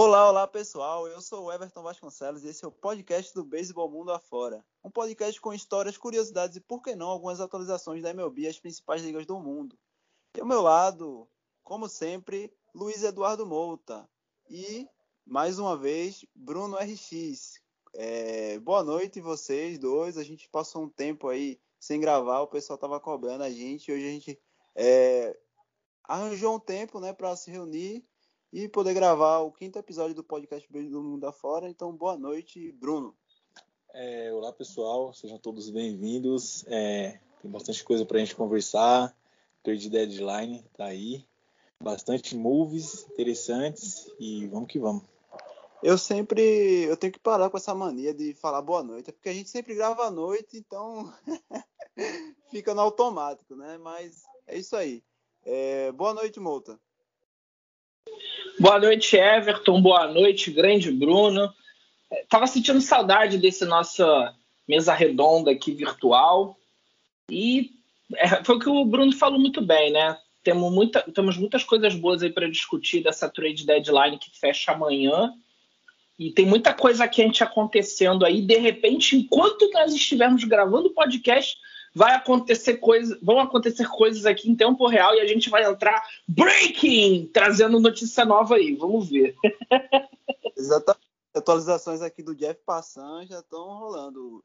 Olá, olá pessoal, eu sou o Everton Vasconcelos e esse é o podcast do Beisebol Mundo Afora. Um podcast com histórias, curiosidades e, por que não, algumas atualizações da MLB e as principais ligas do mundo. E ao meu lado, como sempre, Luiz Eduardo Mouta e, mais uma vez, Bruno RX. É, boa noite vocês dois, a gente passou um tempo aí sem gravar, o pessoal estava cobrando a gente, hoje a gente é, arranjou um tempo né, para se reunir e poder gravar o quinto episódio do podcast Beijo do Mundo Afora. Então, boa noite, Bruno. É, olá, pessoal. Sejam todos bem-vindos. É, tem bastante coisa para a gente conversar. Trade Deadline tá aí. Bastante moves interessantes e vamos que vamos. Eu sempre, eu tenho que parar com essa mania de falar boa noite, porque a gente sempre grava à noite, então fica no automático, né? Mas é isso aí. É, boa noite, Mouta. Boa noite, Everton. Boa noite, grande Bruno. Tava sentindo saudade desse nossa mesa redonda aqui virtual. E é, foi o que o Bruno falou muito bem, né? Temos, muita, temos muitas coisas boas aí para discutir dessa trade deadline que fecha amanhã. E tem muita coisa quente acontecendo aí. De repente, enquanto nós estivermos gravando o podcast, vai acontecer coisas, vão acontecer coisas aqui em tempo real e a gente vai entrar breaking, trazendo notícia nova aí. Vamos ver. Exatamente. Atualizações aqui do Jeff Passan já estão rolando.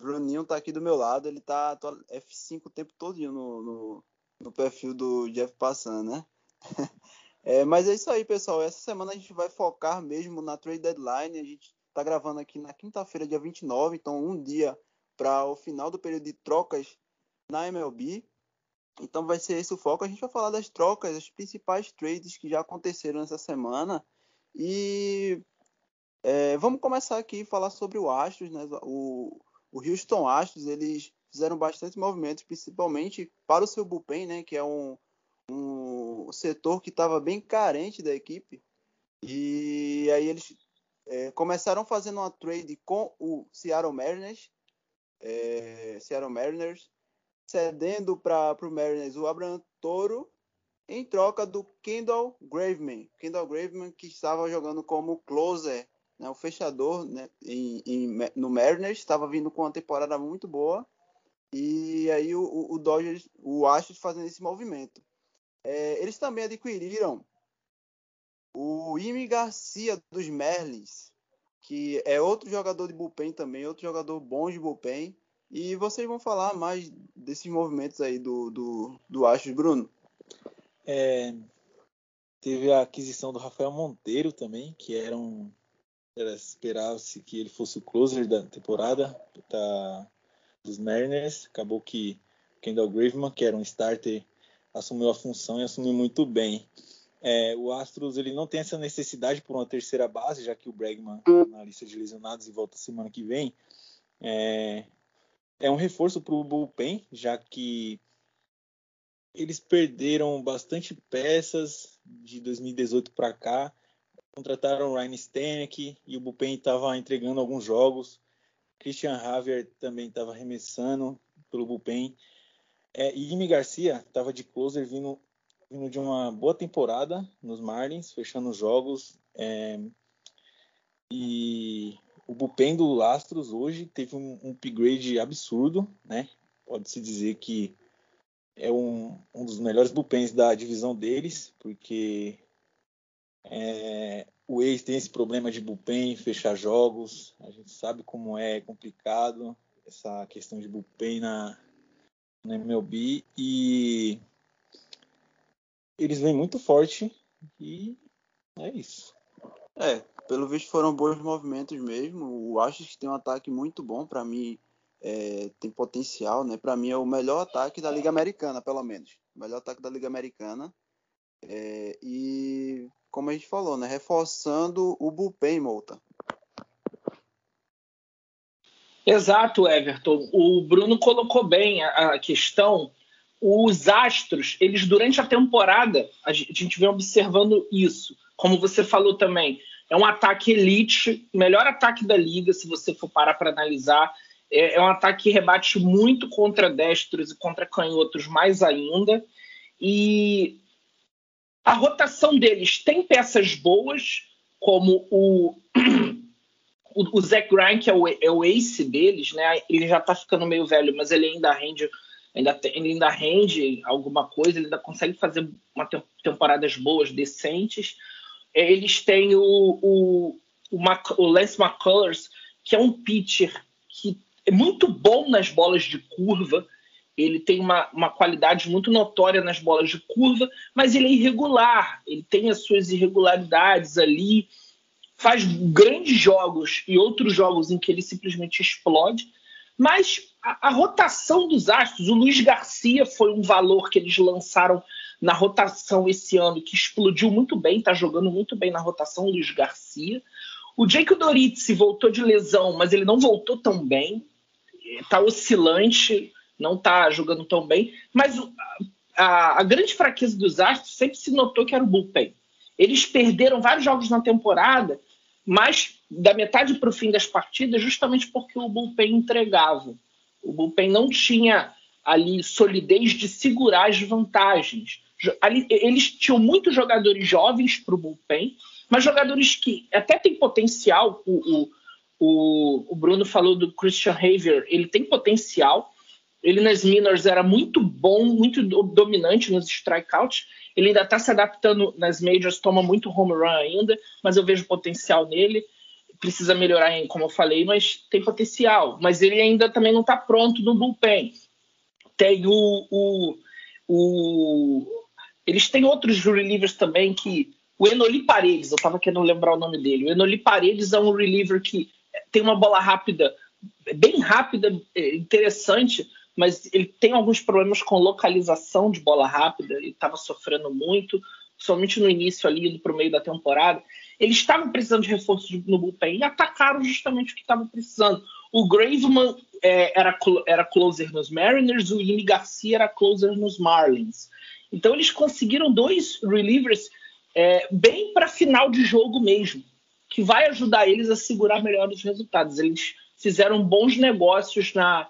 O Bruninho tá aqui do meu lado, ele tá F5 o tempo todo no, no, no perfil do Jeff Passan, né? É, mas é isso aí, pessoal. Essa semana a gente vai focar mesmo na trade deadline. A gente tá gravando aqui na quinta-feira, dia 29, então um dia para o final do período de trocas na MLB. Então vai ser esse o foco. A gente vai falar das trocas, as principais trades que já aconteceram nessa semana. E é, vamos começar aqui a falar sobre o Astros, né? O, o Houston Astros, eles fizeram bastante movimentos, principalmente para o seu bullpen, né? Que é um, um setor que estava bem carente da equipe. E aí eles é, começaram fazendo uma trade com o Seattle Mariners é, Seattle Mariners, cedendo para o Mariners o Abraham Toro em troca do Kendall Graveman. Kendall Graveman que estava jogando como closer, né, o fechador né, em, em, no Mariners, estava vindo com uma temporada muito boa. E aí o, o Dodgers, o Astros fazendo esse movimento. É, eles também adquiriram o Imi Garcia dos Merlins, que é outro jogador de bullpen também, outro jogador bom de bullpen. E vocês vão falar mais desses movimentos aí do, do, do Astros, Bruno? É, teve a aquisição do Rafael Monteiro também, que era um. Era, esperava-se que ele fosse o closer da temporada da, dos Mariners. Acabou que Kendall Graveman, que era um starter, assumiu a função e assumiu muito bem. É, o Astros ele não tem essa necessidade por uma terceira base, já que o Bregman na lista de lesionados e volta semana que vem. É, é um reforço para o bullpen, já que eles perderam bastante peças de 2018 para cá. Contrataram o Ryan Stanek e o bullpen estava entregando alguns jogos. Christian Javier também estava arremessando pelo bullpen. É, e Jimmy Garcia estava de closer vindo vindo de uma boa temporada nos Marlins, fechando os jogos. É, e o bullpen do Astros hoje teve um, um upgrade absurdo, né? Pode-se dizer que é um, um dos melhores bullpens da divisão deles, porque é, o ex tem esse problema de bullpen, fechar jogos. A gente sabe como é complicado essa questão de bullpen na, na MLB. E eles vêm muito forte e é isso. É, pelo visto foram bons movimentos mesmo. O Astros tem um ataque muito bom para mim, é, tem potencial, né? Para mim é o melhor ataque da Liga Americana, pelo menos. O melhor ataque da Liga Americana. É, e como a gente falou, né? Reforçando o bullpen, Molta. Exato, Everton. O Bruno colocou bem a, a questão os astros, eles durante a temporada, a gente vem observando isso. Como você falou também, é um ataque elite, melhor ataque da liga, se você for parar para analisar. É, é, um ataque que rebate muito contra destros e contra canhotos mais ainda. E a rotação deles tem peças boas, como o, o, o Zach Grant, que é o, é o ace deles, né? Ele já tá ficando meio velho, mas ele ainda rende, ainda, ele ainda rende alguma coisa, ele ainda consegue fazer uma temporadas boas, decentes. Eles têm o, o, o, Mac, o Lance McCullers, que é um pitcher que é muito bom nas bolas de curva, ele tem uma, uma qualidade muito notória nas bolas de curva, mas ele é irregular, ele tem as suas irregularidades ali, faz grandes jogos e outros jogos em que ele simplesmente explode. Mas a, a rotação dos astros, o Luiz Garcia foi um valor que eles lançaram na rotação esse ano, que explodiu muito bem, está jogando muito bem na rotação, Luiz Garcia. O Jake Doritzi voltou de lesão, mas ele não voltou tão bem, está oscilante não está jogando tão bem. Mas a, a, grande fraqueza dos Astros sempre se notou que era o bullpen. Eles perderam vários jogos na temporada, mas da metade para o fim das partidas, justamente porque o bullpen entregava. O bullpen não tinha ali solidez de segurar as vantagens. Ali, eles tinham muitos jogadores jovens para o bullpen, mas jogadores que até têm potencial. O, o, o, Bruno falou do Christian Haver, ele tem potencial, ele nas minors era muito bom, muito dominante nos strikeouts. Ele ainda está se adaptando nas majors, toma muito home run ainda, mas eu vejo potencial nele. Precisa melhorar, como eu falei, mas tem potencial. Mas ele ainda também não está pronto no bullpen. Tem o, o, o, Eles têm outros relievers também que. O Enoli Paredes, eu estava querendo lembrar o nome dele. O Enoli Paredes é um reliever que tem uma bola rápida, bem rápida, é, interessante, mas ele tem alguns problemas com localização de bola rápida, ele estava sofrendo muito, somente no início ali, indo para o meio da temporada. Eles estavam precisando de reforços no bullpen e atacaram justamente o que estavam precisando. O Graveman é, era, era closer nos Mariners, o Yimi Garcia era closer nos Marlins. Então eles conseguiram dois relievers é, bem para final de jogo mesmo, que vai ajudar eles a segurar melhor os resultados. Eles fizeram bons negócios na,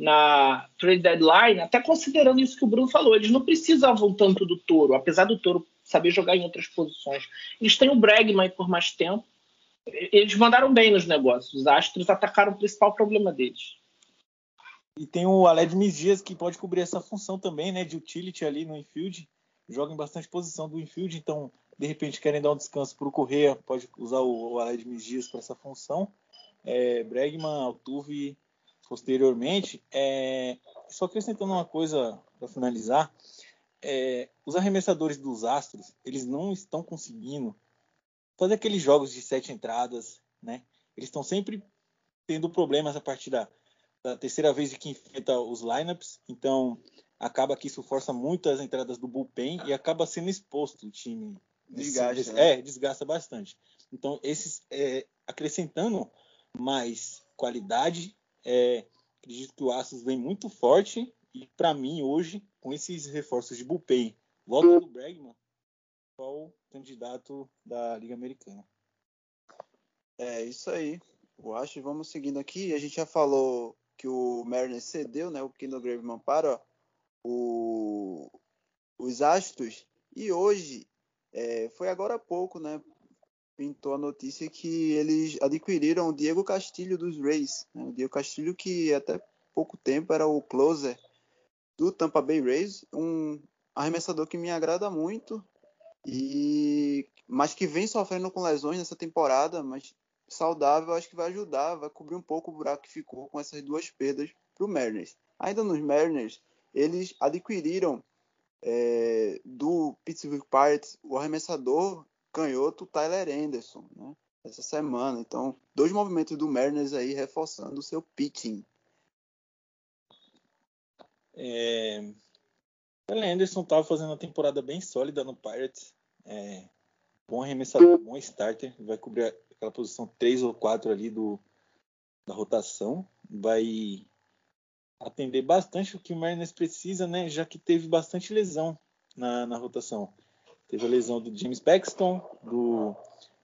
na trade deadline, até considerando isso que o Bruno falou, eles não precisavam tanto do Toro, apesar do Toro saber jogar em outras posições. Eles têm o Bregman por mais tempo. Eles mandaram bem nos negócios. Os Astros atacaram o principal problema deles. E tem o Aled Dias que pode cobrir essa função também, né, de utility ali no infield. Joga em bastante posição do infield, então de repente querem dar um descanso para o Correia, pode usar o, Aled Dias para essa função. É, Bregman, Altuve posteriormente. É, só acrescentando uma coisa para finalizar, é, os arremessadores dos Astros eles não estão conseguindo fazer aqueles jogos de sete entradas, né? Eles estão sempre tendo problemas a partir da, da terceira vez que enfrenta os lineups, então acaba que isso força muito as entradas do bullpen e acaba sendo exposto o time. Desgasta, né? É, desgasta bastante. Então, esses é, acrescentando mais qualidade é, acredito que o Astros vem muito forte e para mim hoje com esses reforços de bullpen, volta do Bregman, qual candidato da Liga Americana? É isso aí. Eu acho vamos seguindo aqui. A gente já falou que o Mariners cedeu, né, o Kendall Graveman para o, os Astros e hoje é, foi agora há pouco, né, pintou a notícia que eles adquiriram o Diego Castilho dos Rays. Né? O Diego Castilho que até pouco tempo era o closer do Tampa Bay Rays, um arremessador que me agrada muito e mas que vem sofrendo com lesões nessa temporada, mas saudável, acho que vai ajudar, vai cobrir um pouco o buraco que ficou com essas duas perdas para o Mariners. Ainda nos Mariners, eles adquiriram é, do Pittsburgh Pirates o arremessador canhoto Tyler Anderson, né? Essa semana. Então, dois movimentos do Mariners aí reforçando o seu pitching. É... Tyler Anderson estava fazendo uma temporada bem sólida no Pirates. É... Bom arremessador, bom starter. Vai cobrir aquela posição 3 ou 4 ali do, da rotação. Vai atender bastante o que o Mariners precisa, né? Já que teve bastante lesão na, na rotação. Teve a lesão do James Paxton, do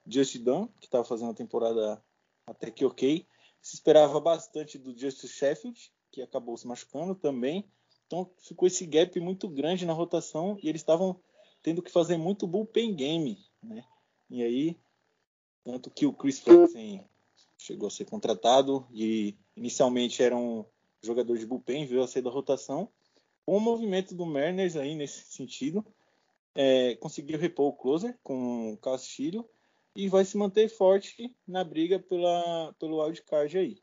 Justin Dunn, que estava fazendo a temporada até que ok. Se esperava bastante do Justin Sheffield, que acabou se machucando também. Então ficou esse gap muito grande na rotação e eles estavam tendo que fazer muito bullpen game, né? E aí Tanto que o Chris Flexen chegou a ser contratado e inicialmente era um jogador de bullpen, veio a ser da rotação. Com o movimento do Mariners aí nesse sentido, é, conseguiu repor o closer com o Castilho e vai se manter forte na briga pela, pelo wildcard aí.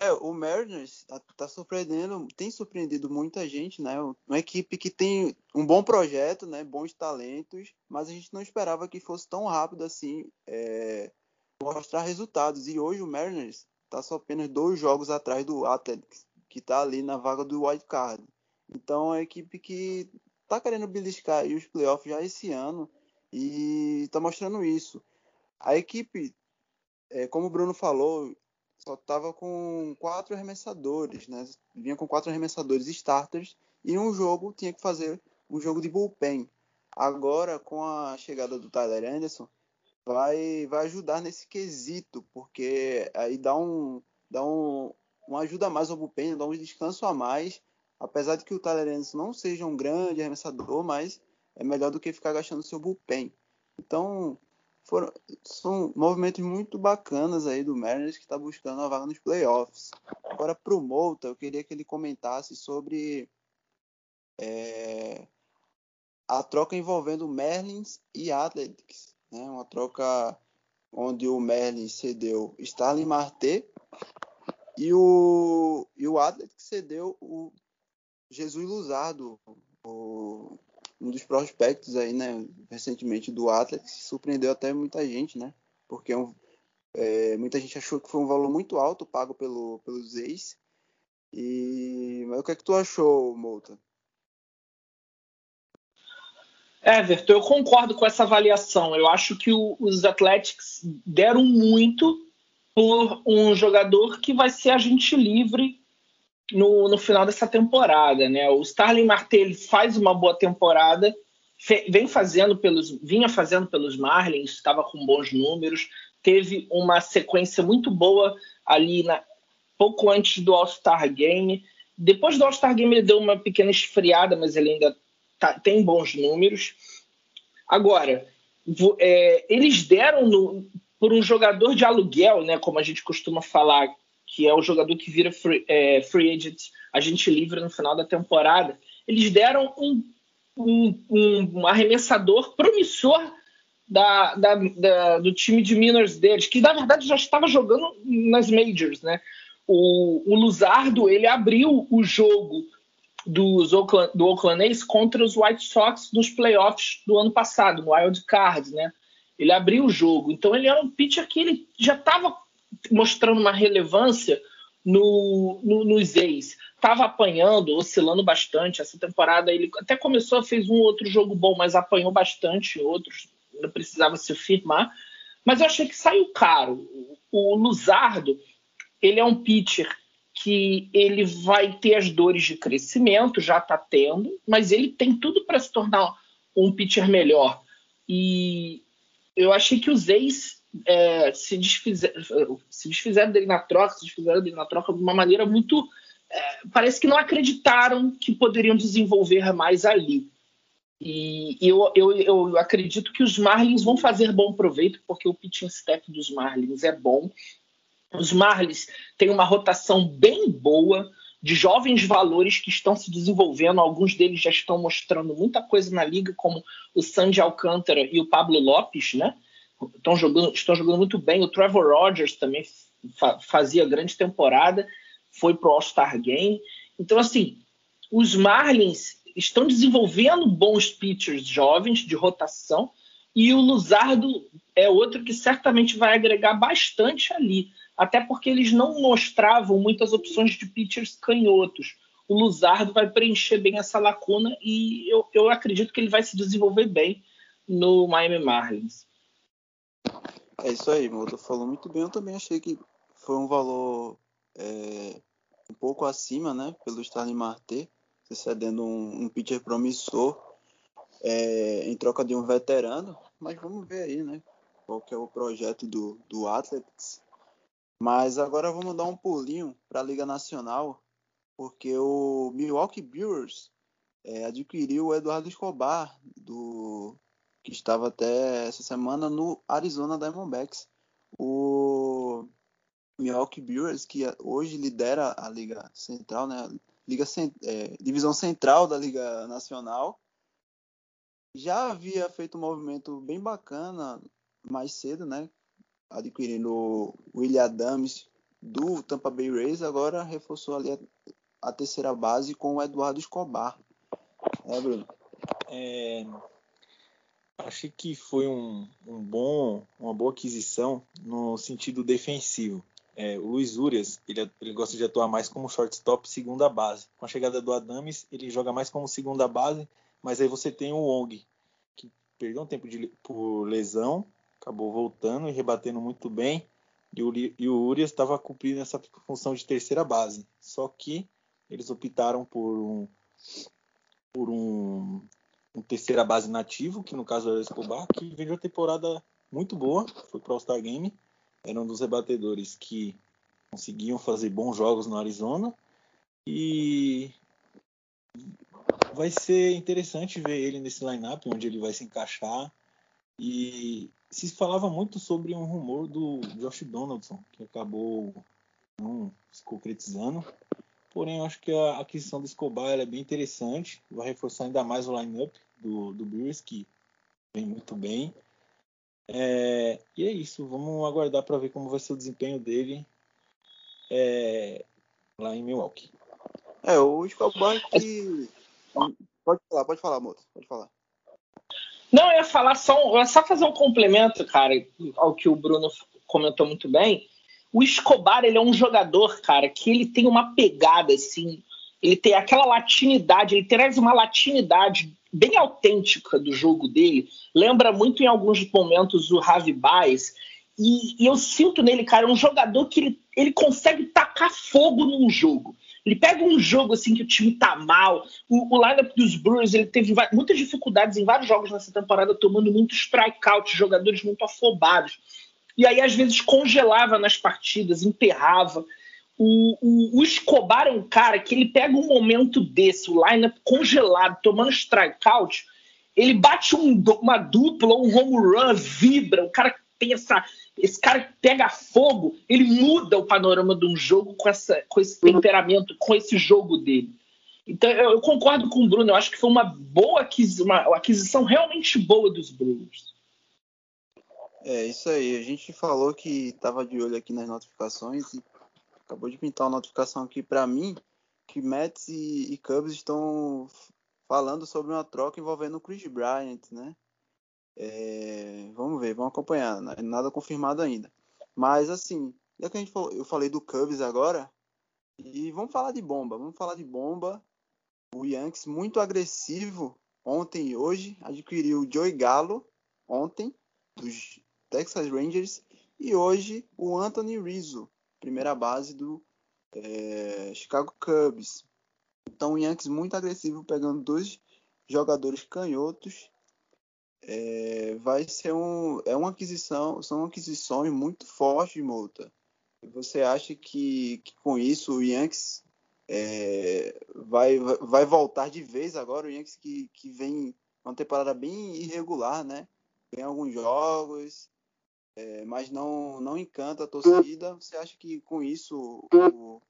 É, o Mariners tá, tá, surpreendendo, tem surpreendido muita gente, né? Uma equipe que tem um bom projeto, né? Bons talentos, mas a gente não esperava que fosse tão rápido assim é, mostrar resultados. E hoje o Mariners tá só apenas dois jogos atrás do Athletics, que tá ali na vaga do wild card. Então é uma equipe que tá querendo beliscar aí os playoffs já esse ano e tá mostrando isso. A equipe, é, como o Bruno falou, só estava com quatro arremessadores, né? Vinha com quatro arremessadores starters e um jogo tinha que fazer um jogo de bullpen. Agora, com a chegada do Tyler Anderson, vai, vai ajudar nesse quesito, porque aí dá um, dá um, uma ajuda a mais ao bullpen, dá um descanso a mais. Apesar de que o Anderson não seja um grande arremessador, mas é melhor do que ficar gastando seu bullpen. Então, foram, são movimentos muito bacanas aí do Mariners que está buscando a vaga nos playoffs. Agora, para o Mouta, eu queria que ele comentasse sobre é, a troca envolvendo Merlins e Athletics. Né? Uma troca onde o Merlin cedeu Starling Marte e o, e o Athletics cedeu o Jesus Luzardo, o um dos prospectos aí, né, recentemente do Atlas, surpreendeu até muita gente, né? Porque é um, é, muita gente achou que foi um valor muito alto pago pelo, pelos ex. E mas o que é que tu achou, Mouta? Everton, eu concordo com essa avaliação. Eu acho que o, os Athletics deram muito por um jogador que vai ser agente livre no, no final dessa temporada, né? O Starling Marte faz uma boa temporada, vem fazendo pelos, vinha fazendo pelos Marlins, estava com bons números, teve uma sequência muito boa ali na, pouco antes do All-Star Game. Depois do All-Star Game ele deu uma pequena esfriada, mas ele ainda tá, tem bons números. Agora, é, eles deram no, por um jogador de aluguel, né, como a gente costuma falar, que é o jogador que vira free, é, free agent, agente livre no final da temporada, eles deram um, um, um arremessador promissor da, da, da, do time de Miners deles, que na verdade já estava jogando nas Majors, né? O, o Luzardo ele abriu o jogo dos Oakland, do Oakland A's contra os White Sox nos playoffs do ano passado, no Wild Card, né? Ele abriu o jogo, então ele era um pitcher que ele já estava mostrando uma relevância no, no, nos ex. Estava apanhando, oscilando bastante. Essa temporada ele até começou, fez um outro jogo bom, mas apanhou bastante outros. Não precisava se firmar. Mas eu achei que saiu caro. O Luzardo, ele é um pitcher que ele vai ter as dores de crescimento, já está tendo, mas ele tem tudo para se tornar um pitcher melhor. E eu achei que os ex é, se, se desfizeram dele na troca, se desfizeram dele na troca de uma maneira muito. É, parece que não acreditaram que poderiam desenvolver mais ali. E eu, eu, eu acredito que os Marlins vão fazer bom proveito, porque o pitching staff dos Marlins é bom. Os Marlins têm uma rotação bem boa de jovens valores que estão se desenvolvendo. Alguns deles já estão mostrando muita coisa na liga, como o Sandy Alcântara e o Pablo Lopes, né? Estão jogando, estão jogando muito bem. O Trevor Rogers também fa fazia grande temporada, foi pro All-Star Game. Então, assim, os Marlins estão desenvolvendo bons pitchers jovens de rotação e o Luzardo é outro que certamente vai agregar bastante ali, até porque eles não mostravam muitas opções de pitchers canhotos. O Luzardo vai preencher bem essa lacuna e eu, eu acredito que ele vai se desenvolver bem no Miami Marlins. É isso aí, Moto falou muito bem. Eu também achei que foi um valor é, um pouco acima, né? Pelo Starling Marte, cedendo um, um pitcher promissor é, em troca de um veterano. Mas vamos ver aí, né? Qual que é o projeto do, do Athletics. Mas agora vamos dar um pulinho para a Liga Nacional, porque o Milwaukee Brewers é, adquiriu o Eduardo Escobar, do estava até essa semana no Arizona Diamondbacks. O Milwaukee Brewers, que hoje lidera a Liga Central, né? Liga é, Divisão Central da Liga Nacional, já havia feito um movimento bem bacana mais cedo, né? Adquirindo o William Adams do Tampa Bay Rays, agora reforçou ali a, a terceira base com o Eduardo Escobar. É, Bruno? É, achei que foi um, um, bom, uma boa aquisição no sentido defensivo. É, o Luiz Urias, ele, ele, gosta de atuar mais como shortstop segunda base. Com a chegada do Adams, ele joga mais como segunda base, mas aí você tem o Wong, que perdeu um tempo de, por lesão, acabou voltando e rebatendo muito bem. E o, e o Urias estava cumprindo essa função de terceira base. Só que eles optaram por um, por um, um terceira base nativo, que no caso era o Escobar, que veio uma temporada muito boa, foi para o All-Star Game, era um dos rebatedores que conseguiam fazer bons jogos no Arizona. E vai ser interessante ver ele nesse lineup onde ele vai se encaixar. E se falava muito sobre um rumor do Josh Donaldson que acabou não se concretizando. Porém, eu acho que a aquisição do Escobar é bem interessante. Vai reforçar ainda mais o lineup do, do Brewers, que vem muito bem. É, e é isso. Vamos aguardar para ver como vai ser o desempenho dele é, lá em Milwaukee. É, o Escobar que. Pode falar, pode falar, moço. Pode falar. Não, eu ia falar só, só fazer um complemento, cara, ao que o Bruno comentou muito bem. O Escobar, ele é um jogador, cara, que ele tem uma pegada, assim, ele tem aquela latinidade, ele traz uma latinidade bem autêntica do jogo dele. Lembra muito em alguns momentos o Javi Baez. E, e, eu sinto nele, cara, um jogador que ele, ele consegue tacar fogo num jogo. Ele pega um jogo assim que o time tá mal. O, o lineup dos Brewers ele teve muitas dificuldades em vários jogos nessa temporada, tomando muito strikeout, jogadores muito afobados. E aí, às vezes, congelava nas partidas, emperrava. O, o, o, Escobar é um cara que ele pega um momento desse, o lineup congelado, tomando strikeout, ele bate um, uma dupla, um home run, vibra, o cara tem essa. Esse cara pega fogo, ele muda o panorama de um jogo com, essa, com esse temperamento, com esse jogo dele. Então eu, eu concordo com o Bruno, eu acho que foi uma boa aquisição, uma, uma aquisição realmente boa dos Brewers. É isso aí. A gente falou que estava de olho aqui nas notificações e acabou de pintar uma notificação aqui para mim que Mets e, e, Cubs estão falando sobre uma troca envolvendo o Chris Bryant, né? É, vamos ver, vamos acompanhar. Nada confirmado ainda. Mas assim, já que a gente falou, eu falei do Cubs agora e vamos falar de bomba. Vamos falar de bomba. O Yankees muito agressivo ontem e hoje adquiriu o Joey Gallo ontem dos Texas Rangers e hoje o Anthony Rizzo, primeira base do é, Chicago Cubs. Então o Yankees muito agressivo pegando dois jogadores canhotos. É, vai ser um é uma aquisição são aquisições muito fortes multa. Você acha que, que com isso o Yankees é, vai, vai voltar de vez agora o Yankees que, que vem uma temporada bem irregular, né? Tem alguns jogos, é, mas não, não encanta a torcida. Você acha que com isso o,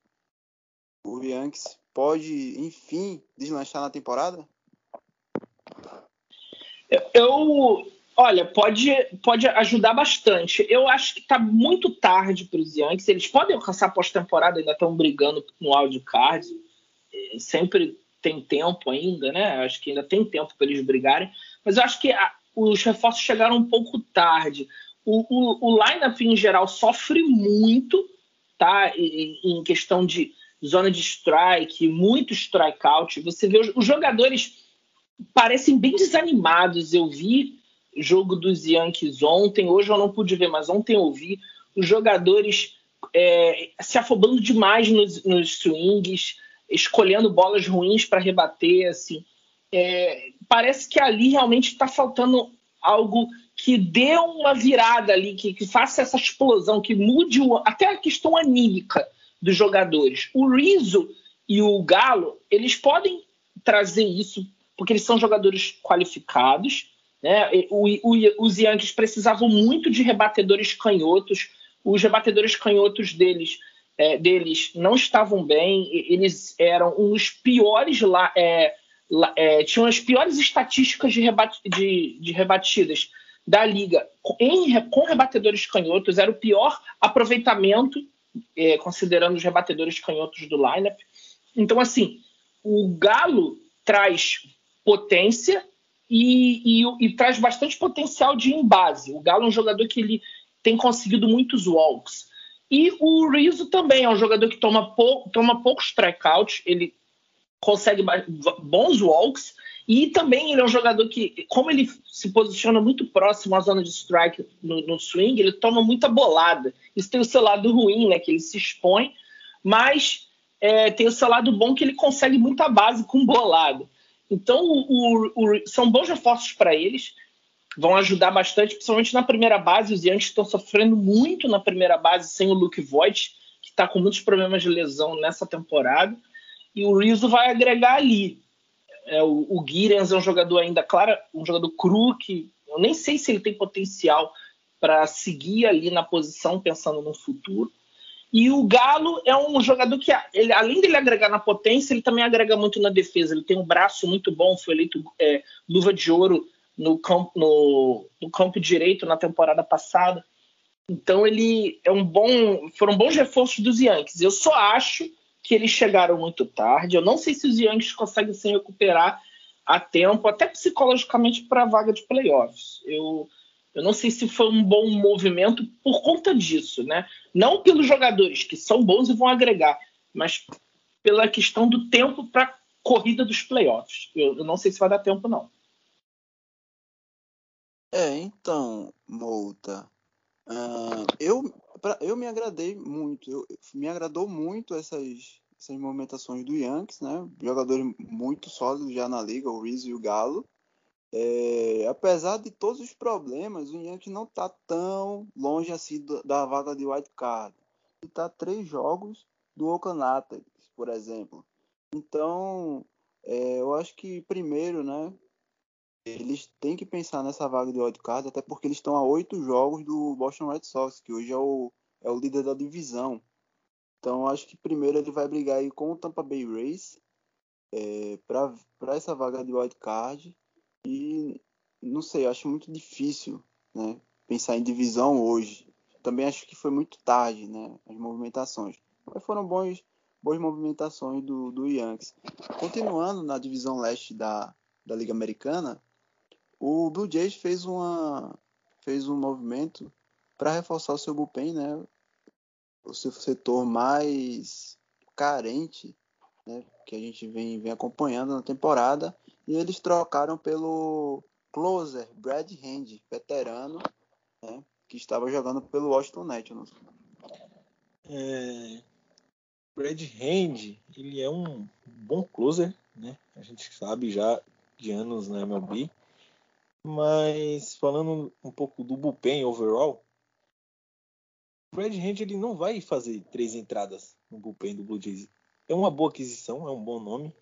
o Yankees pode, enfim, deslanchar na temporada? Eu, olha, pode, pode ajudar bastante. Eu acho que está muito tarde para os Yankees. Eles podem alcançar pós-temporada, ainda estão brigando no card. É, sempre tem tempo ainda, né? Acho que ainda tem tempo para eles brigarem. Mas eu acho que a, os reforços chegaram um pouco tarde o, o, o lineup em geral sofre muito, tá? Em, em, questão de zona de strike, muito strikeout. Você vê os, os, jogadores parecem bem desanimados. Eu vi jogo dos Yankees ontem, hoje eu não pude ver, mas ontem eu vi os jogadores é, se afobando demais nos, nos swings, escolhendo bolas ruins para rebater, assim. É, parece que ali realmente está faltando algo que dê uma virada ali, que, que faça essa explosão, que mude o, até a questão anímica dos jogadores. O Rizzo e o Galo, eles podem trazer isso, porque eles são jogadores qualificados, Né? O, o, os Yankees precisavam muito de rebatedores canhotos. Os rebatedores canhotos deles, é, deles não estavam bem. Eles eram os piores lá. É, é, tinham as piores estatísticas de, de, de rebatidas da liga em, com rebatedores canhotos. Era o pior aproveitamento, é, considerando os rebatedores canhotos do lineup. Então, assim, o Galo traz potência e, e, e, traz bastante potencial de embase. O Galo é um jogador que ele tem conseguido muitos walks. E o Rizzo também é um jogador que toma, pou, toma poucos strikeouts, ele consegue bons walks, e também ele é um jogador que, como ele se posiciona muito próximo à zona de strike no, no swing, ele toma muita bolada. Isso tem o seu lado ruim, né? Que ele se expõe, mas é, tem o seu lado bom que ele consegue muita base com bolada. Então, o, o, o, são bons reforços para eles, vão ajudar bastante, principalmente na primeira base. Os Yankees estão sofrendo muito na primeira base sem o Luke Voigt, que está com muitos problemas de lesão nessa temporada. E o Rizzo vai agregar ali. É, o, o Guirens é um jogador ainda, claro, um jogador cru, que eu nem sei se ele tem potencial para seguir ali na posição, pensando no futuro. E o Galo é um jogador que, ele, além dele agregar na potência, ele também agrega muito na defesa. Ele tem um braço muito bom, foi eleito é, luva de ouro no campo, no, no campo direito na temporada passada. Então ele é um bom, foram bons reforços dos Yankees. Eu só acho que eles chegaram muito tarde. Eu não sei se os Yankees conseguem se recuperar a tempo, até psicologicamente para a vaga de playoffs. Eu eu não sei se foi um bom movimento por conta disso, né? Não pelos jogadores que são bons e vão agregar, mas pela questão do tempo para corrida dos playoffs. Eu, eu, não sei se vai dar tempo não. É, então, Mouta, uh, eu pra, eu me agradei muito, eu, me agradou muito essas essas movimentações do Yankees, né? Jogadores muito sólidos já na liga, o Rizzo e o Galo. É, apesar de todos os problemas, o Yankees não está tão longe assim da vaga de wild card. Ele está três jogos do Oakland Athletics, por exemplo. Então, é, eu acho que primeiro, né, eles têm que pensar nessa vaga de wild card, até porque eles estão a oito jogos do Boston Red Sox, que hoje é o, é o líder da divisão. Então, acho que primeiro ele vai brigar aí com o Tampa Bay Rays é, para essa vaga de wild card e não sei, acho muito difícil né, pensar em divisão hoje. Também acho que foi muito tarde né, as movimentações. Mas foram bons, boas movimentações do, do Yankees. Continuando na divisão leste da, da Liga Americana, o Blue Jays fez, uma, fez um movimento para reforçar o seu bullpen, né? O seu setor mais carente, né? Que a gente vem, vem acompanhando na temporada e eles trocaram pelo closer Brad Hand, veterano, né, que estava jogando pelo Washington Nationals. É, Brad Hand, ele é um bom closer, né? A gente sabe já de anos na MLB. Mas falando um pouco do bullpen overall, Brad Hand ele não vai fazer três entradas no bullpen do Blue Jays. É uma boa aquisição, é um bom nome,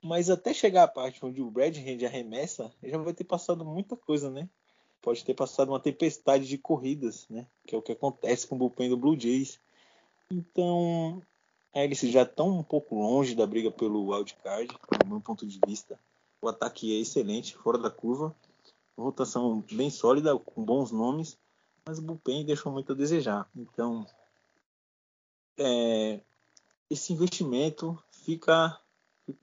mas até chegar a parte onde o Brad Hand arremessa, já vai ter passado muita coisa, né? Pode ter passado uma tempestade de corridas, né? Que é o que acontece com o bullpen do Blue Jays. Então, é, eles já estão um pouco longe da briga pelo wildcard, do meu ponto de vista. O ataque é excelente, fora da curva. Rotação bem sólida, com bons nomes, mas o bullpen deixou muito a desejar. Então, é, esse investimento fica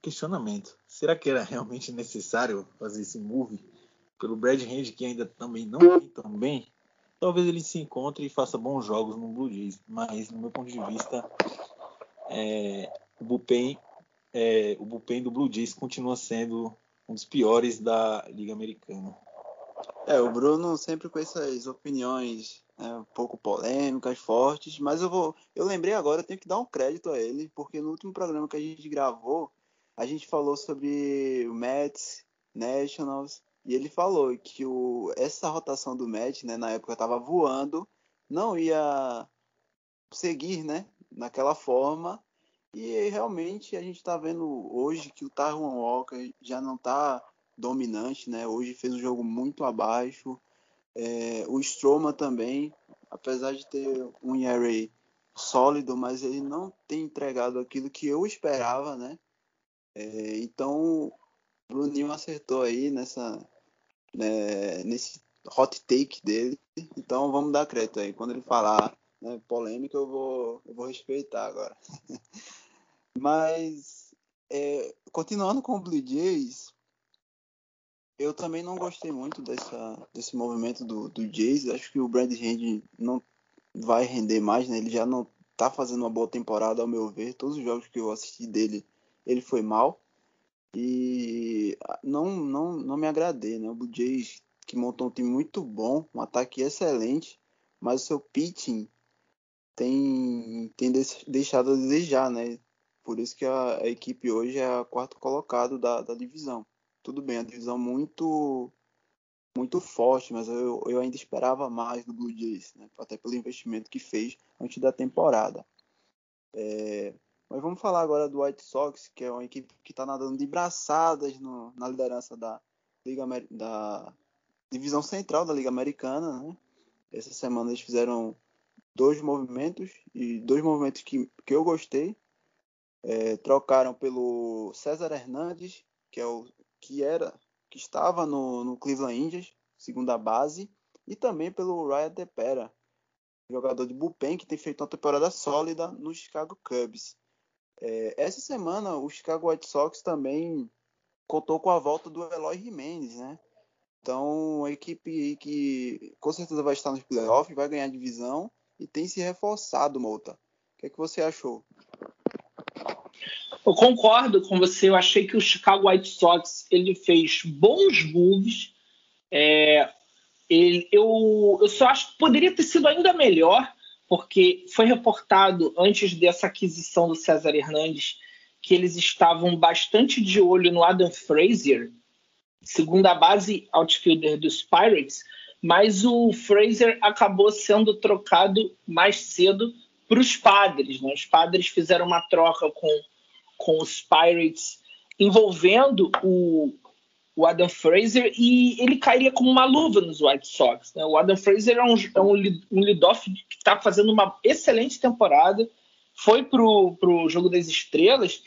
questionamento. Será que era realmente necessário fazer esse move pelo Brad Hand, que ainda também não vem tão bem? Talvez ele se encontre e faça bons jogos no Blue Jays, mas no meu ponto de vista, é, o bullpen, é, o bullpen do Blue Jays continua sendo um dos piores da Liga Americana. É, o Bruno sempre com essas opiniões né, um pouco polêmicas, fortes, mas eu vou, eu lembrei agora, eu tenho que dar um crédito a ele, porque no último programa que a gente gravou, a gente falou sobre o Mets, Nationals, e ele falou que o, essa rotação do Mets, né, na época estava voando, não ia seguir, né, naquela forma. E realmente a gente está vendo hoje que o Taiwan Walker já não está dominante, né? Hoje fez um jogo muito abaixo. É, o Stroma também, apesar de ter um ERA sólido, mas ele não tem entregado aquilo que eu esperava, né? É, então, o Bruninho acertou aí nessa, né, nesse hot take dele. Então, vamos dar crédito aí. Quando ele falar né, polêmica, eu vou, eu vou respeitar agora. mas, é, continuando com o Blue Jays, eu também não gostei muito dessa, desse movimento do, do Jays. Acho que o Brad Hand não vai render mais, né? Ele já não tá fazendo uma boa temporada, ao meu ver. Todos os jogos que eu assisti dele, ele foi mal. E não, não, não me agradei, né? O Jays que montou um time muito bom, um ataque excelente, mas o seu pitching tem, tem deixado a desejar, né? Por isso que a, a equipe hoje é a quarto colocado da, da divisão tudo bem, a divisão muito muito forte, mas eu, eu ainda esperava mais do Blue Jays, né? até pelo investimento que fez antes da temporada. É, mas vamos falar agora do White Sox, que é uma equipe que está nadando de braçadas no, na liderança da Liga da divisão central da Liga Americana. Né? Essa semana eles fizeram dois movimentos e dois movimentos que, que eu gostei. É, trocaram pelo César Hernandes, que é o que era que estava no, no Cleveland Indians, segunda base, e também pelo Ryan Tepera, jogador de bullpen que tem feito uma temporada sólida no Chicago Cubs. É, essa semana o Chicago White Sox também contou com a volta do Eloy Jimenez, né? Então, a equipe que com certeza vai estar nos playoffs, vai ganhar divisão e tem se reforçado, Mouta. O que, é que você achou? Eu concordo com você. Eu achei que o Chicago White Sox ele fez bons moves. É, ele, eu, eu só acho que poderia ter sido ainda melhor, porque foi reportado antes dessa aquisição do César Hernandes que eles estavam bastante de olho no Adam Frazier, segunda base outfielder dos Pirates, mas o Fraser acabou sendo trocado mais cedo para os Padres. Né? Os Padres fizeram uma troca com com os Pirates envolvendo o, o Adam Fraser e ele cairia como uma luva nos White Sox. Né? O Adam Fraser é um, é um, um lead-off que está fazendo uma excelente temporada, foi para o Jogo das Estrelas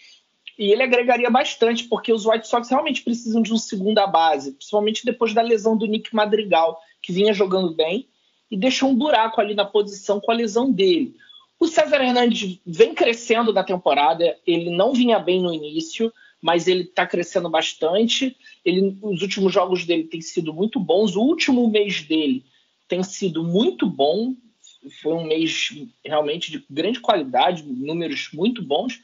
e ele agregaria bastante, porque os White Sox realmente precisam de um segunda base, principalmente depois da lesão do Nick Madrigal, que vinha jogando bem e deixou um buraco ali na posição com a lesão dele. O César Hernandes vem crescendo da temporada, ele não vinha bem no início, mas ele está crescendo bastante. Ele, os últimos jogos dele têm sido muito bons. O último mês dele tem sido muito bom. Foi um mês realmente de grande qualidade, números muito bons.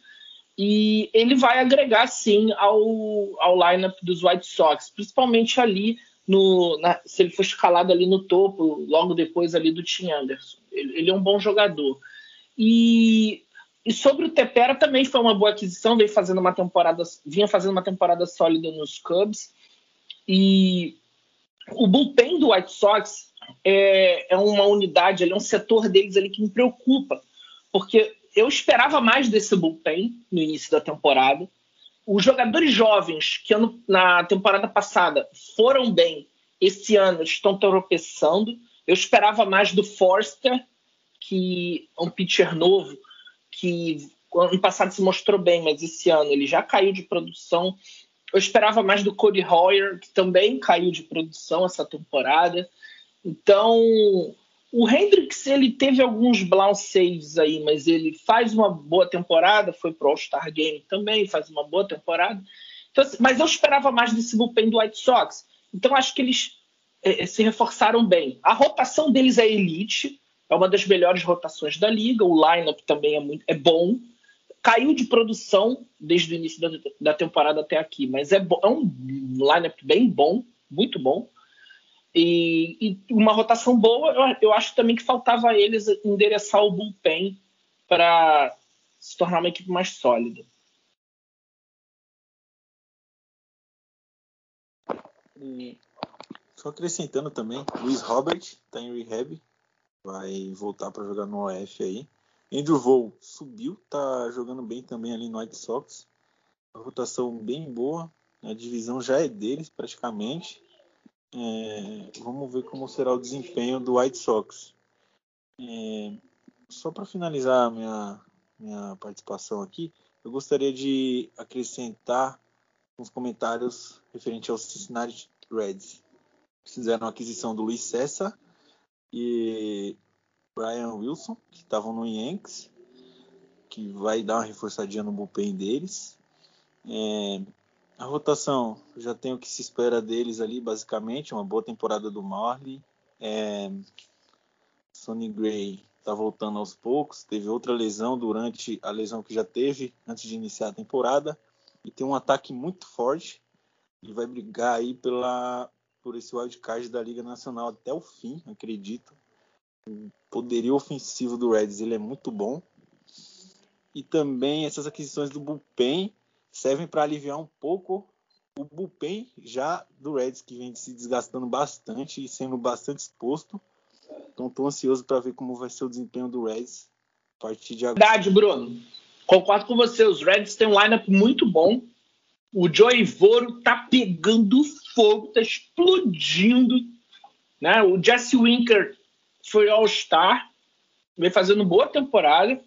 E ele vai agregar sim ao, ao lineup dos White Sox, principalmente ali no, na, se ele for escalado ali no topo, logo depois ali do Tim Anderson. Ele, ele é um bom jogador. E, e sobre o Tepera também foi uma boa aquisição, veio fazendo uma temporada, vinha fazendo uma temporada sólida nos Cubs. E o bullpen do White Sox é, é uma unidade, é um setor deles ali que me preocupa, porque eu esperava mais desse bullpen no início da temporada. Os jogadores jovens que ano, na temporada passada foram bem, esse ano estão tropeçando. Eu esperava mais do Forster que é um pitcher novo que ano passado se mostrou bem, mas esse ano ele já caiu de produção. Eu esperava mais do Cody Hoyer, que também caiu de produção essa temporada. Então, o Hendricks ele teve alguns blown saves aí, mas ele faz uma boa temporada, foi pro All-Star Game também, faz uma boa temporada. Então, assim, mas eu esperava mais desse bullpen do White Sox. Então, acho que eles é, se reforçaram bem. A rotação deles é elite, é uma das melhores rotações da liga. O lineup também é muito é bom. Caiu de produção desde o início da, da temporada até aqui, mas é, é um lineup bem bom, muito bom. E, e uma rotação boa, eu, eu, acho também que faltava a eles endereçar o bullpen para se tornar uma equipe mais sólida. Só acrescentando também, Luiz Robert está em rehab, vai voltar para jogar no OF aí. Andrew Vole subiu, tá jogando bem também ali no White Sox. A rotação bem boa. A divisão já é deles praticamente. É, vamos ver como será o desempenho do White Sox. É, só para finalizar minha, minha participação aqui, eu gostaria de acrescentar uns comentários referente aos Cincinnati Reds. Fizeram a aquisição do Luiz Cessa e Brian Wilson, que estavam no Yankees, que vai dar uma reforçadinha no bullpen deles. É, a rotação, já tem o que se espera deles ali, basicamente, uma boa temporada do Marley. É, Sonny Gray está voltando aos poucos, teve outra lesão durante a lesão que já teve antes de iniciar a temporada e tem um ataque muito forte e vai brigar aí pela por esse wildcard da Liga Nacional até o fim, acredito. O poderio ofensivo do Reds ele é muito bom. E também essas aquisições do bullpen servem para aliviar um pouco o bullpen já do Reds, que vem se desgastando bastante e sendo bastante exposto. Então estou ansioso para ver como vai ser o desempenho do Reds a partir de agora. Verdade, Bruno. Concordo com você. Os Reds têm um lineup muito bom. O Joey Voro tá pegando fogo, tá explodindo. Né? O Jesse Winker foi All-Star, vem fazendo boa temporada.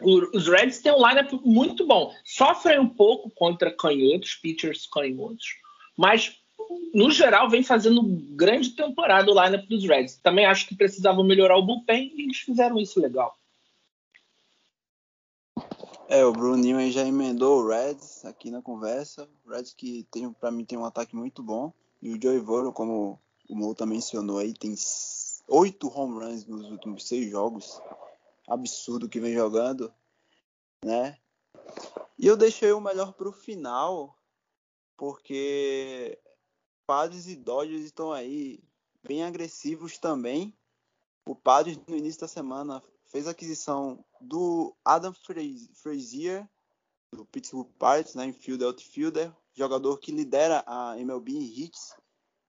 O, os Reds têm um lineup muito bom. Sofrem um pouco contra canhotos, pitchers canhotos, mas no geral vem fazendo grande temporada o lineup dos Reds. Também acho que precisavam melhorar o bullpen e eles fizeram isso legal. É, o Bruninho aí já emendou o Reds aqui na conversa. O Reds que tem, para mim tem um ataque muito bom. E o Joey Voro, como o Mouta mencionou aí, tem oito home runs nos últimos seis jogos. Absurdo que vem jogando, né? E eu deixei o melhor para o final, porque Padres e Dodgers estão aí bem agressivos também. O Padres no início da semana fez a aquisição do Adam Frazier, do Pittsburgh Pirates, né, infielder, outfielder, jogador que lidera a MLB em hits,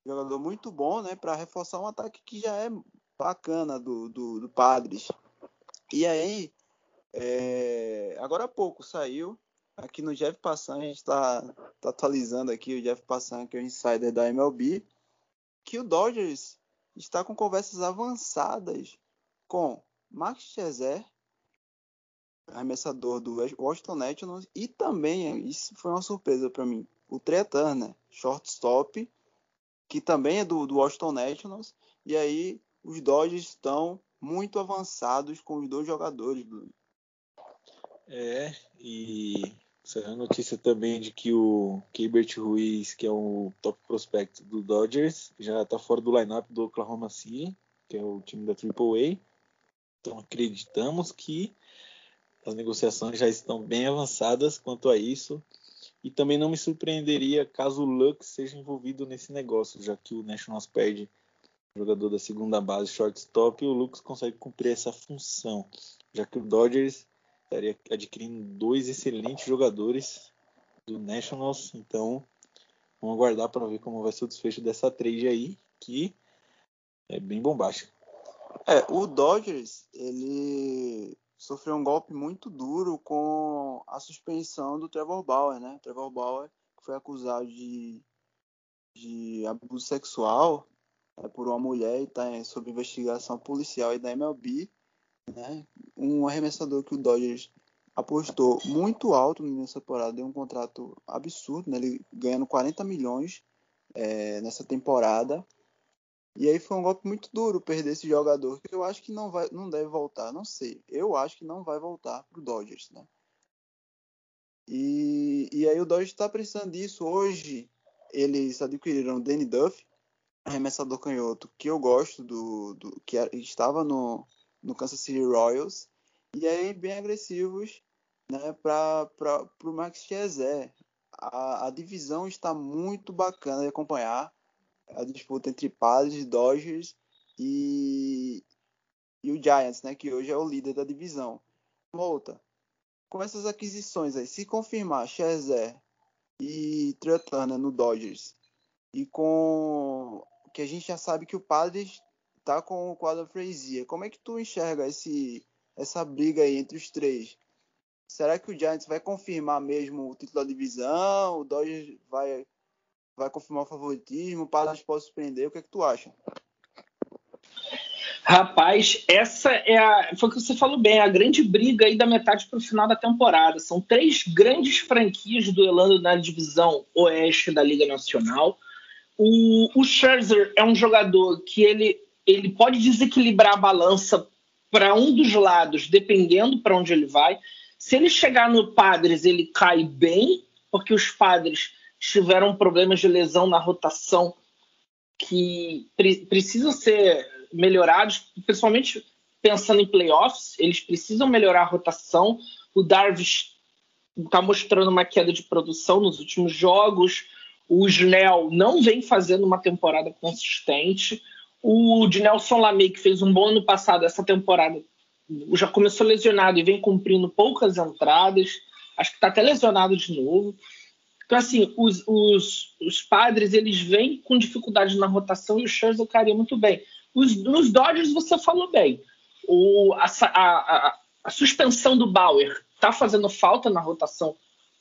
jogador muito bom, né, para reforçar um ataque que já é bacana do, do, do Padres. E aí, é, agora há pouco saiu aqui no Jeff Passan, a gente está tá atualizando aqui o Jeff Passan, que é o insider da MLB, que o Dodgers está com conversas avançadas com Max Scherzer, arremessador do Washington Nationals, e também, isso foi uma surpresa para mim, o Trey Turner, shortstop, que também é do, do Washington Nationals, e aí os Dodgers estão muito avançados com os dois jogadores. É, e saiu a notícia também de que o Keibert Ruiz, que é o top prospect do Dodgers, já está fora do lineup do Oklahoma City, que é o time da AAA. Então acreditamos que as negociações já estão bem avançadas quanto a isso. E também não me surpreenderia caso o Lux seja envolvido nesse negócio, já que o Nationals perde jogador da segunda base, shortstop, e o Lux consegue cumprir essa função, já que o Dodgers estaria adquirindo dois excelentes jogadores do Nationals. Então, vamos aguardar para ver como vai ser o desfecho dessa trade aí, que é bem bombástica. É, o Dodgers, ele sofreu um golpe muito duro com a suspensão do Trevor Bauer, né? Trevor Bauer foi acusado de, de abuso sexual é, por uma mulher e está sob investigação policial e da MLB, né? Um arremessador que o Dodgers apostou muito alto nessa temporada, deu um contrato absurdo, né? Ele ganhando 40 milhões é, nessa temporada e aí foi um golpe muito duro perder esse jogador, que eu acho que não vai, não deve voltar, não sei. Eu acho que não vai voltar pro Dodgers, né? E, e aí o Dodgers está precisando disso. Hoje eles adquiriram o Danny Duff, arremessador canhoto, que eu gosto do, do que estava no, no Kansas City Royals, e aí bem agressivos, né, para o Max Scherzer. A, a divisão está muito bacana de acompanhar a disputa entre Padres, Dodgers e, e o Giants, né, que hoje é o líder da divisão. Volta. Com essas aquisições aí, se confirmar Scherzer e Trey no Dodgers e com que a gente já sabe que o Padres tá com o quadro Frazier, como é que tu enxerga esse essa briga aí entre os três? será que o Giants vai confirmar mesmo o título da divisão? O Dodgers vai, vai confirmar o favoritismo? O Padres pode surpreender? O que é que tu acha? Rapaz, essa é a. Foi o que você falou bem, a grande briga aí da metade para o final da temporada. São três grandes franquias duelando na divisão oeste da Liga Nacional. O, o Scherzer é um jogador que ele, ele pode desequilibrar a balança para um dos lados, dependendo para onde ele vai. Se ele chegar no Padres, ele cai bem, porque os Padres tiveram problemas de lesão na rotação que pre precisam ser melhorados, principalmente pensando em playoffs, eles precisam melhorar a rotação. O Darvish está mostrando uma queda de produção nos últimos jogos. O Snell não vem fazendo uma temporada consistente. O de Nelson Lamey, que fez um bom ano passado, essa temporada já começou lesionado e vem cumprindo poucas entradas. Acho que está até lesionado de novo. Então, assim, os, os, os padres, eles vêm com dificuldade na rotação e o Scherzer cairia muito bem. Os, nos Dodgers, você falou bem. O, a, a, a, suspensão do Bauer está fazendo falta na rotação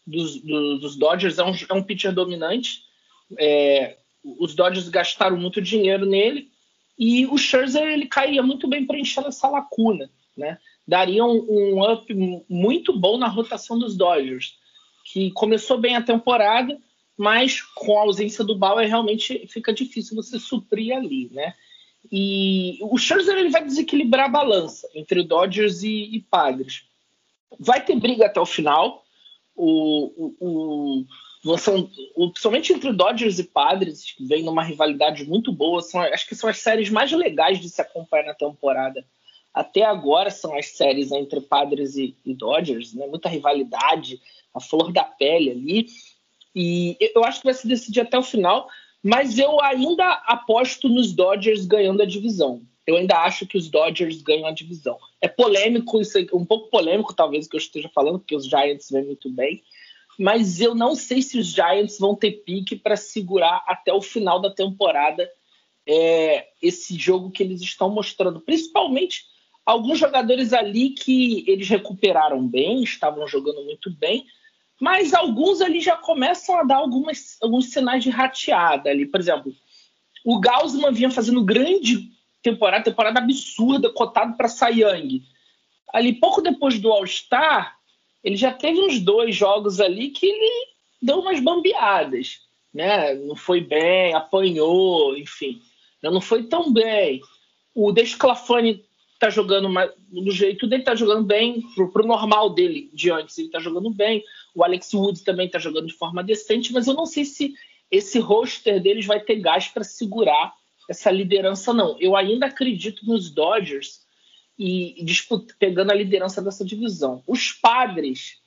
dos, do, dos Dodgers. É um, é um pitcher dominante. É, os Dodgers gastaram muito dinheiro nele. E o Scherzer ele cairia muito bem preenchendo essa lacuna. Né? Daria um, um up muito bom na rotação dos Dodgers, que começou bem a temporada, mas com a ausência do Bauer realmente fica difícil você suprir ali, né? E o Scherzer ele vai desequilibrar a balança entre Dodgers e, e Padres. Vai ter briga até o final. O, o, o, são, o, principalmente entre Dodgers e Padres, que vem numa rivalidade muito boa. São, acho que são as séries mais legais de se acompanhar na temporada. Até agora são as séries entre Padres e, e Dodgers, né? muita rivalidade, a flor da pele ali. E eu acho que vai se decidir até o final mas eu ainda aposto nos Dodgers ganhando a divisão. Eu ainda acho que os Dodgers ganham a divisão. É polêmico, isso é um pouco polêmico, talvez, que eu esteja falando, porque os Giants vêm muito bem. Mas eu não sei se os Giants vão ter pique para segurar até o final da temporada é, esse jogo que eles estão mostrando. Principalmente alguns jogadores ali que eles recuperaram bem, estavam jogando muito bem, mas alguns ali já começam a dar algumas, alguns sinais de rateada ali. Por exemplo, o Gaussman vinha fazendo grande temporada, temporada absurda, cotado para Sayang. Ali, pouco depois do All-Star, ele já teve uns dois jogos ali que ele deu umas bambeadas. Né? Não foi bem, apanhou, enfim. Não foi tão bem. O Desclafani tá jogando mais, do jeito dele, tá jogando bem, pro, pro normal dele de antes, ele tá jogando bem. O Alex Woods também está jogando de forma decente, mas eu não sei se esse roster deles vai ter gás para segurar essa liderança, não. Eu ainda acredito nos Dodgers e, e pegando a liderança dessa divisão. Os padres,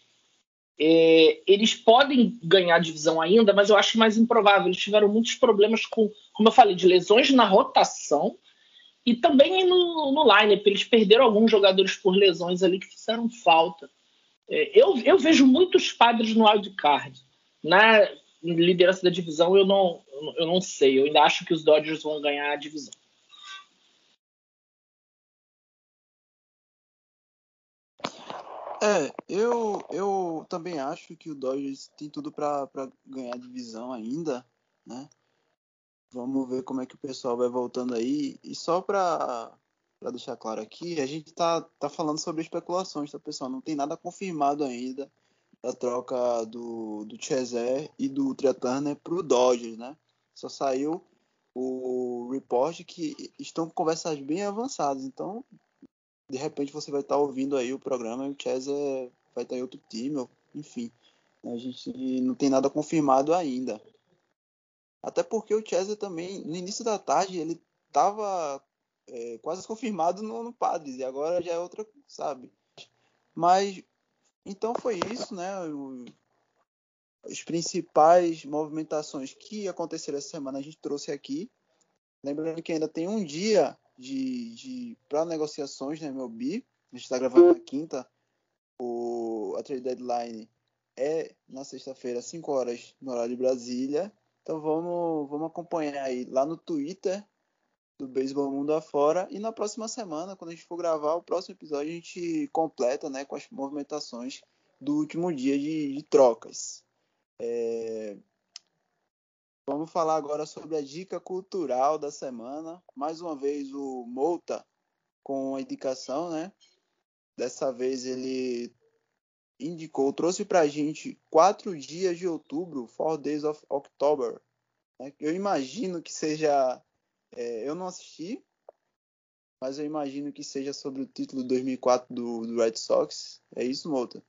é, eles podem ganhar a divisão ainda, mas eu acho mais improvável. Eles tiveram muitos problemas com, como eu falei, de lesões na rotação e também no, no line Eles perderam alguns jogadores por lesões ali que fizeram falta. É, eu, eu vejo muitos padres no wildcard. Na liderança da divisão, eu não, eu não sei. Eu ainda acho que os Dodgers vão ganhar a divisão. É, eu, eu também acho que o Dodgers tem tudo para ganhar a divisão ainda, né? Vamos ver como é que o pessoal vai voltando aí. E só para para deixar claro aqui, a gente tá, tá falando sobre especulações, tá, pessoal? Não tem nada confirmado ainda da troca do, do e do Tria Turner pro Dodgers, né? Só saiu o report que estão com conversas bem avançadas. Então, de repente, você vai estar tá ouvindo aí o programa e o Chezer vai estar tá em outro time, enfim. A gente não tem nada confirmado ainda. Até porque o Chezer também, no início da tarde, ele estava é, quase confirmado no, no Padres, e agora já é outra, sabe? Mas, então foi isso, né? O, as principais movimentações que aconteceram essa semana a gente trouxe aqui. Lembrando que ainda tem um dia de, de para negociações, né, meu bi. A gente está gravando na quinta. O, a trade deadline é na sexta-feira, 5 horas, no horário de Brasília. Então vamos, vamos acompanhar aí lá no Twitter do Beisebol Mundo Afora. E na próxima semana, quando a gente for gravar o próximo episódio, a gente completa né, com as movimentações do último dia de, de trocas. É... Vamos falar agora sobre a dica cultural da semana. Mais uma vez o Mouta com a indicação, né? Dessa vez ele indicou, trouxe para a gente quatro dias de outubro, Four Days of October. Né? Eu imagino que seja, é, eu não assisti, mas eu imagino que seja sobre o título 2004 do, do Red Sox. É isso, Mouta?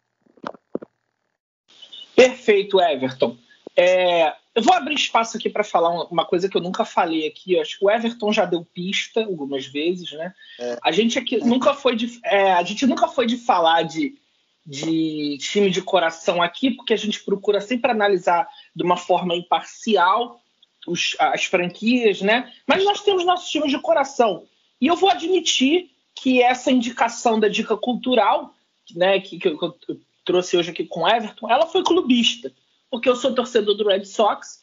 Perfeito, Everton. É, eu vou abrir espaço aqui para falar uma coisa que eu nunca falei aqui. Eu acho que o Everton já deu pista algumas vezes, né? É. A gente aqui nunca foi de, é, a gente nunca foi de falar de, de time de coração aqui, porque a gente procura sempre analisar de uma forma imparcial os, as franquias, né? Mas nós temos nossos times de coração. E eu vou admitir que essa indicação da dica cultural, né, que, que eu, que eu trouxe hoje aqui com Everton, ela foi clubista, porque eu sou torcedor do Red Sox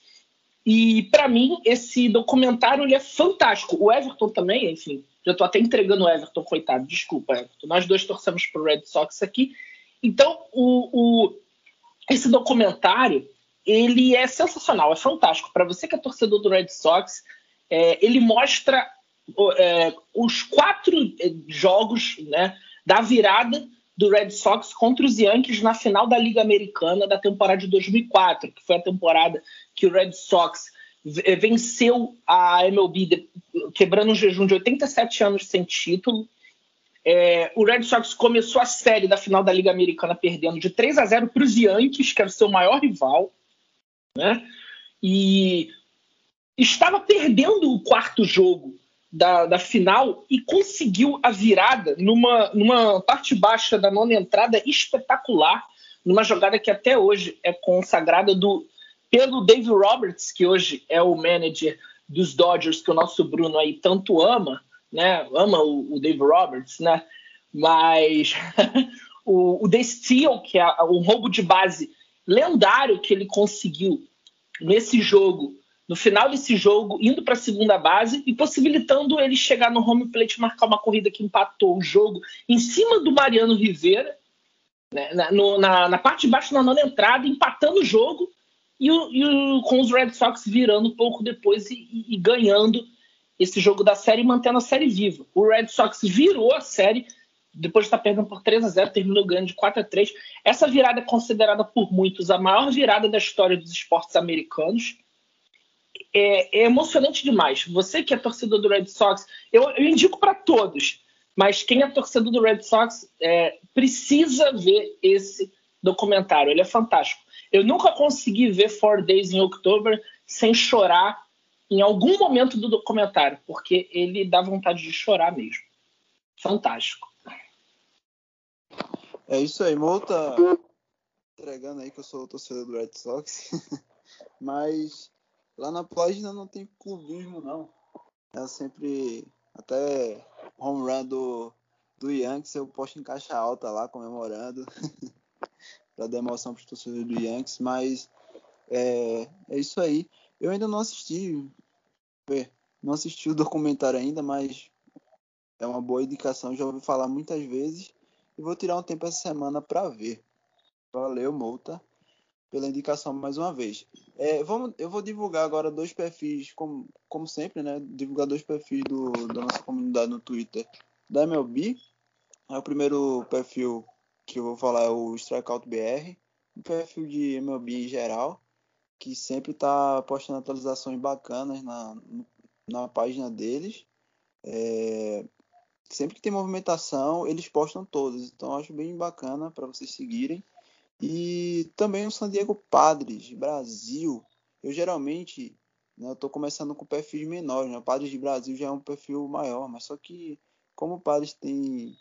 e para mim esse documentário ele é fantástico. O Everton também, enfim, já estou até entregando o Everton, coitado, desculpa, Everton. Nós dois torcemos pro Red Sox aqui. Então, o, o, esse documentário ele é sensacional, é fantástico. Para você que é torcedor do Red Sox, é, ele mostra é, os quatro é, jogos né, da virada do Red Sox contra os Yankees na final da Liga Americana da temporada de 2004, que foi a temporada que o Red Sox é, venceu a MLB, quebrando um jejum de 87 anos sem título. É, o Red Sox começou a série da final da Liga Americana perdendo de 3 a 0 para os Yankees, que era o seu maior rival, né? E estava perdendo o quarto jogo da, da final e conseguiu a virada numa, numa parte baixa da nona entrada espetacular, numa jogada que até hoje é consagrada do, pelo Dave Roberts, que hoje é o manager dos Dodgers, que o nosso Bruno aí tanto ama, né? Ama o, o Dave Roberts, né? Mas o, o The Steel, que é o roubo de base lendário que ele conseguiu nesse jogo no final desse jogo, indo para a segunda base e possibilitando ele chegar no home plate marcar uma corrida que empatou o jogo em cima do Mariano Rivera, né, na, no, na, na, parte de baixo na nona entrada, empatando o jogo e, o, e o, com os Red Sox virando pouco depois e, e, e ganhando esse jogo da série e mantendo a série viva. O Red Sox virou a série depois de estar perdendo por 3 a 0 terminou ganhando de 4 a 3 Essa virada é considerada por muitos a maior virada da história dos esportes americanos é, é, emocionante demais. Você que é torcedor do Red Sox, eu, eu indico para todos, mas quem é torcedor do Red Sox é, precisa ver esse documentário. Ele é fantástico. Eu nunca consegui ver Four Days in October sem chorar em algum momento do documentário, porque ele dá vontade de chorar mesmo. Fantástico. É isso aí, Multa entregando aí que eu sou torcedor do Red Sox, mas Lá na página não tem clubismo, não. É sempre. Até home run do, do Yankees eu posto em caixa alta lá, comemorando. para dar emoção para os torcedores do Yankees. Mas é, é isso aí. Eu ainda não assisti. Não assisti o documentário ainda, mas é uma boa indicação. Já ouvi falar muitas vezes. E vou tirar um tempo essa semana para ver. Valeu, multa pela indicação mais uma vez. É, vamos, eu vou divulgar agora dois perfis, como, como sempre, né? Divulgar dois perfis do, da nossa comunidade no Twitter da MLB. É o primeiro perfil que eu vou falar é o Strikeout BR, um perfil de MLB em geral, que sempre está postando atualizações bacanas na, na página deles. É, sempre que tem movimentação, eles postam todas, então acho bem bacana para vocês seguirem. E também o San Diego Padres, Brasil. Eu geralmente, né, tô começando com perfis menores, né? O Padres de Brasil já é um perfil maior, mas só que como o Padres tem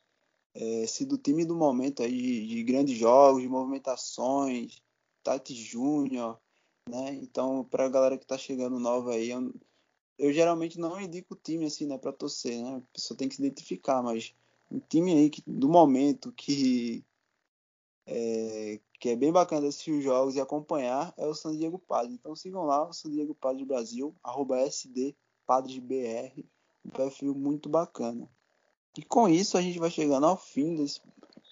é, sido o time do momento aí de, de grandes jogos, de movimentações, Tati Júnior, né? Então, para a galera que está chegando nova aí, eu, eu, geralmente não indico o time assim, né, para torcer, né? A pessoa tem que se identificar, mas um time aí que, do momento que é, que é bem bacana assistir os jogos e acompanhar, é o San Diego Padres. Então sigam lá o San Diego Padres Brasil, arroba SDPadresBR, um perfil muito bacana. E com isso a gente vai chegando ao fim desse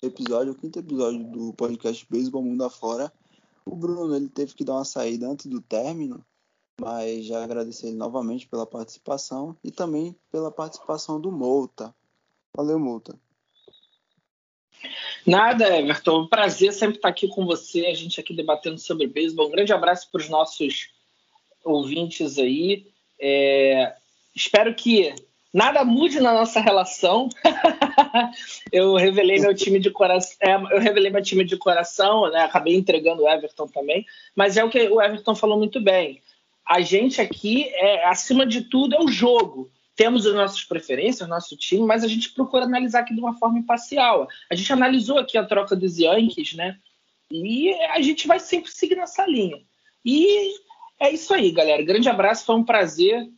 episódio, o quinto episódio do podcast Beisebol Mundo Afora. O Bruno ele teve que dar uma saída antes do término, mas já agradecer ele novamente pela participação e também pela participação do Mouta. Valeu, Mouta. Nada, Everton. Prazer sempre estar aqui com você, a gente aqui debatendo sobre beisebol. Um grande abraço para os nossos ouvintes aí. É... Espero que nada mude na nossa relação. eu revelei meu time de coração, é, eu revelei meu time de coração, né? Acabei entregando o Everton também, mas é o que o Everton falou muito bem. A gente aqui, é, acima de tudo, é o jogo. Temos as nossas preferências, nosso time, mas a gente procura analisar aqui de uma forma imparcial. A gente analisou aqui a troca dos Yankees, né? E a gente vai sempre seguir nessa linha. E é isso aí, galera. Grande abraço, foi um prazer.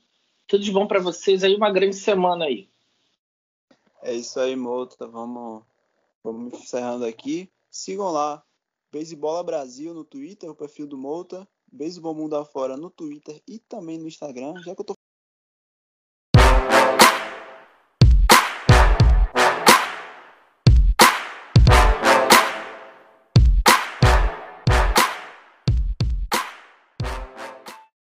Tudo de bom para vocês aí, uma grande semana aí. É isso aí, Mota. Vamos, vamos encerrando aqui. Sigam lá, Beisebola Brasil no Twitter, o perfil do Mota. Beisebol Mundo Afora no Twitter e também no Instagram. Já que eu tô